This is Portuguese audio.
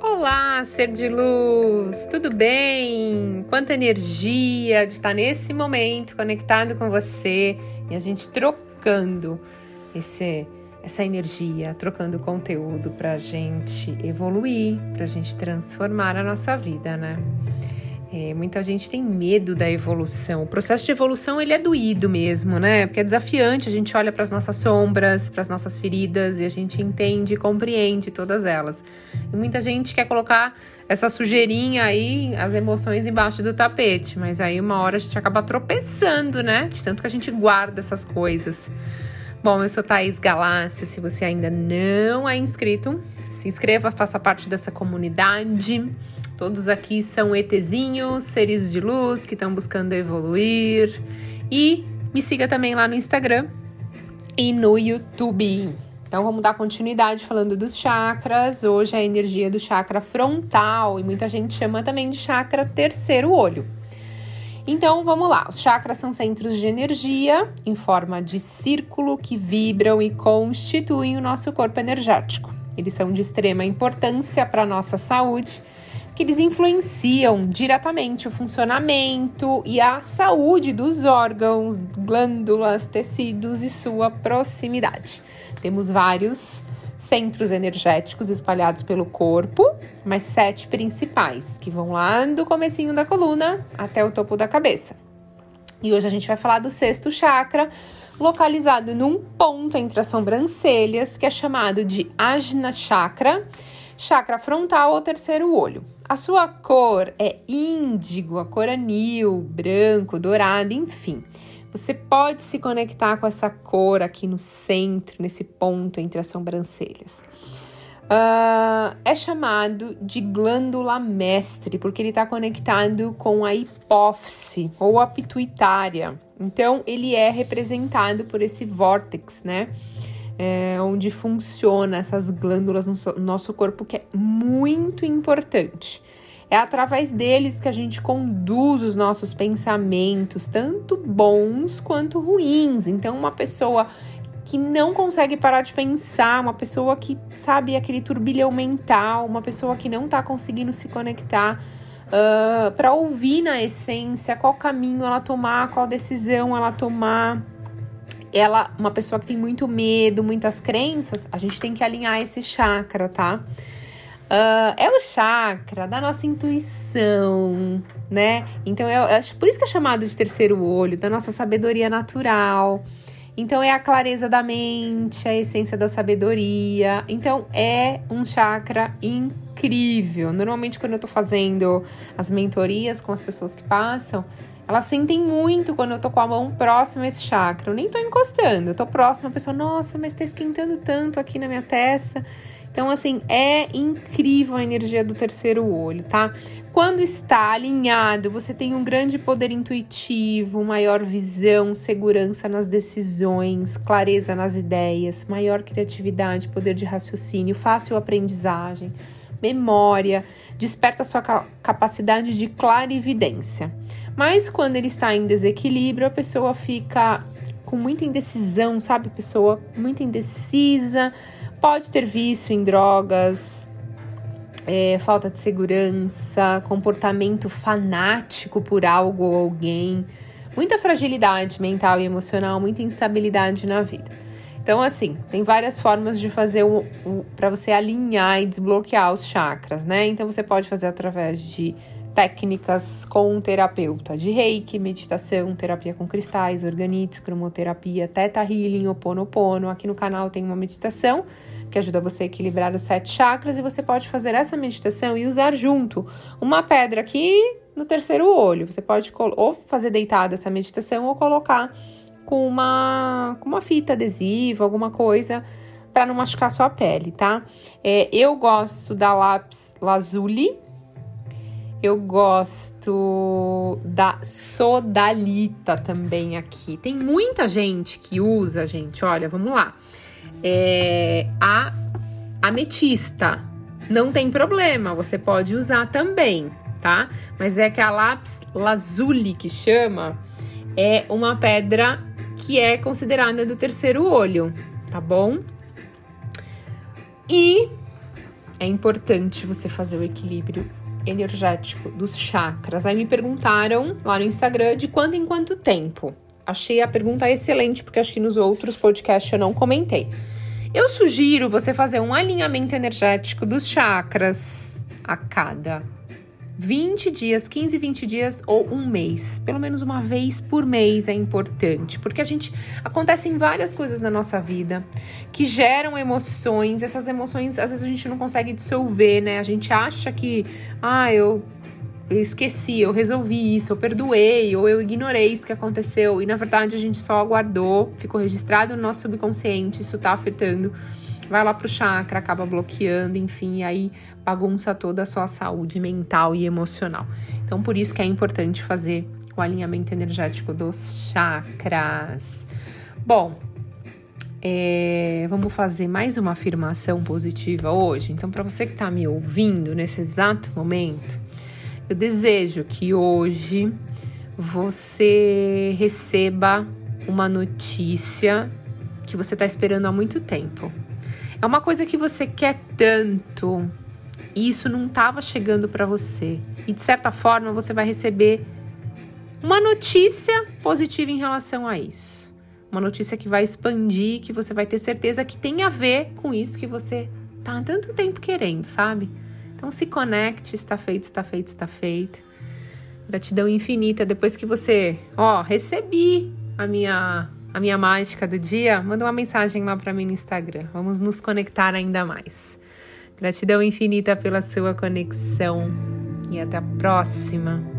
Olá, ser de luz, tudo bem? Quanta energia de estar nesse momento conectado com você e a gente trocando esse, essa energia, trocando conteúdo para a gente evoluir, para a gente transformar a nossa vida, né? É, muita gente tem medo da evolução. O processo de evolução ele é doído mesmo, né? Porque é desafiante. A gente olha para as nossas sombras, para as nossas feridas e a gente entende e compreende todas elas. E muita gente quer colocar essa sujeirinha aí, as emoções embaixo do tapete, mas aí uma hora a gente acaba tropeçando, né? De tanto que a gente guarda essas coisas. Bom, eu sou Thaís Galácia. Se você ainda não é inscrito, se inscreva, faça parte dessa comunidade. Todos aqui são ETzinhos, seres de luz que estão buscando evoluir. E me siga também lá no Instagram e no YouTube. Então vamos dar continuidade falando dos chakras. Hoje é a energia do chakra frontal e muita gente chama também de chakra terceiro olho. Então vamos lá, os chakras são centros de energia em forma de círculo que vibram e constituem o nosso corpo energético. Eles são de extrema importância para a nossa saúde que eles influenciam diretamente o funcionamento e a saúde dos órgãos, glândulas, tecidos e sua proximidade. Temos vários centros energéticos espalhados pelo corpo, mas sete principais, que vão lá do comecinho da coluna até o topo da cabeça. E hoje a gente vai falar do sexto chakra, localizado num ponto entre as sobrancelhas, que é chamado de Ajna Chakra, chakra frontal ou terceiro olho. A sua cor é índigo, a cor anil, branco, dourado, enfim. Você pode se conectar com essa cor aqui no centro, nesse ponto entre as sobrancelhas. Uh, é chamado de glândula mestre, porque ele está conectado com a hipófise ou a pituitária. Então, ele é representado por esse vórtex, né? É, onde funciona essas glândulas no, so, no nosso corpo, que é muito importante. É através deles que a gente conduz os nossos pensamentos, tanto bons quanto ruins. Então, uma pessoa que não consegue parar de pensar, uma pessoa que sabe aquele turbilhão mental, uma pessoa que não está conseguindo se conectar uh, para ouvir na essência qual caminho ela tomar, qual decisão ela tomar ela, uma pessoa que tem muito medo, muitas crenças, a gente tem que alinhar esse chakra, tá? Uh, é o chakra da nossa intuição, né? Então, é, é, por isso que é chamado de terceiro olho, da nossa sabedoria natural. Então, é a clareza da mente, a essência da sabedoria. Então, é um chakra incrível. Normalmente, quando eu tô fazendo as mentorias com as pessoas que passam, elas sentem muito quando eu tô com a mão próxima a esse chakra. Eu nem tô encostando, eu tô próxima, a pessoa, nossa, mas tá esquentando tanto aqui na minha testa. Então, assim, é incrível a energia do terceiro olho, tá? Quando está alinhado, você tem um grande poder intuitivo, maior visão, segurança nas decisões, clareza nas ideias, maior criatividade, poder de raciocínio, fácil aprendizagem, memória, desperta sua capacidade de clarividência. Mas quando ele está em desequilíbrio, a pessoa fica com muita indecisão, sabe? Pessoa muito indecisa, pode ter vício em drogas, é, falta de segurança, comportamento fanático por algo ou alguém, muita fragilidade mental e emocional, muita instabilidade na vida. Então, assim, tem várias formas de fazer o, o para você alinhar e desbloquear os chakras, né? Então, você pode fazer através de técnicas com um terapeuta de reiki, meditação, terapia com cristais, organites, cromoterapia, teta healing, oponopono. Aqui no canal tem uma meditação que ajuda você a equilibrar os sete chakras e você pode fazer essa meditação e usar junto uma pedra aqui no terceiro olho. Você pode ou fazer deitada essa meditação ou colocar com uma, com uma fita adesiva, alguma coisa para não machucar sua pele, tá? É, eu gosto da lápis lazuli, eu gosto da sodalita também aqui. Tem muita gente que usa, gente. Olha, vamos lá. É, a ametista não tem problema, você pode usar também, tá? Mas é que a lápis lazuli que chama é uma pedra que é considerada do terceiro olho, tá bom? E importante você fazer o equilíbrio energético dos chakras. Aí me perguntaram lá no Instagram de quanto em quanto tempo. Achei a pergunta excelente, porque acho que nos outros podcasts eu não comentei. Eu sugiro você fazer um alinhamento energético dos chakras a cada 20 dias, 15, 20 dias ou um mês. Pelo menos uma vez por mês é importante, porque a gente acontecem várias coisas na nossa vida que geram emoções. Essas emoções às vezes a gente não consegue dissolver, né? A gente acha que, ah, eu eu esqueci, eu resolvi isso, eu perdoei, ou eu ignorei isso que aconteceu. E na verdade a gente só aguardou, ficou registrado no nosso subconsciente, isso tá afetando vai lá pro chakra, acaba bloqueando, enfim, e aí bagunça toda a sua saúde mental e emocional. Então, por isso que é importante fazer o alinhamento energético dos chakras. Bom, é, vamos fazer mais uma afirmação positiva hoje. Então, para você que está me ouvindo nesse exato momento, eu desejo que hoje você receba uma notícia que você está esperando há muito tempo. É uma coisa que você quer tanto e isso não estava chegando para você. E de certa forma você vai receber uma notícia positiva em relação a isso. Uma notícia que vai expandir, que você vai ter certeza que tem a ver com isso que você tá há tanto tempo querendo, sabe? Então se conecte, está feito, está feito, está feito. Gratidão infinita depois que você, ó, recebi a minha a minha mágica do dia, manda uma mensagem lá para mim no Instagram. Vamos nos conectar ainda mais. Gratidão infinita pela sua conexão e até a próxima.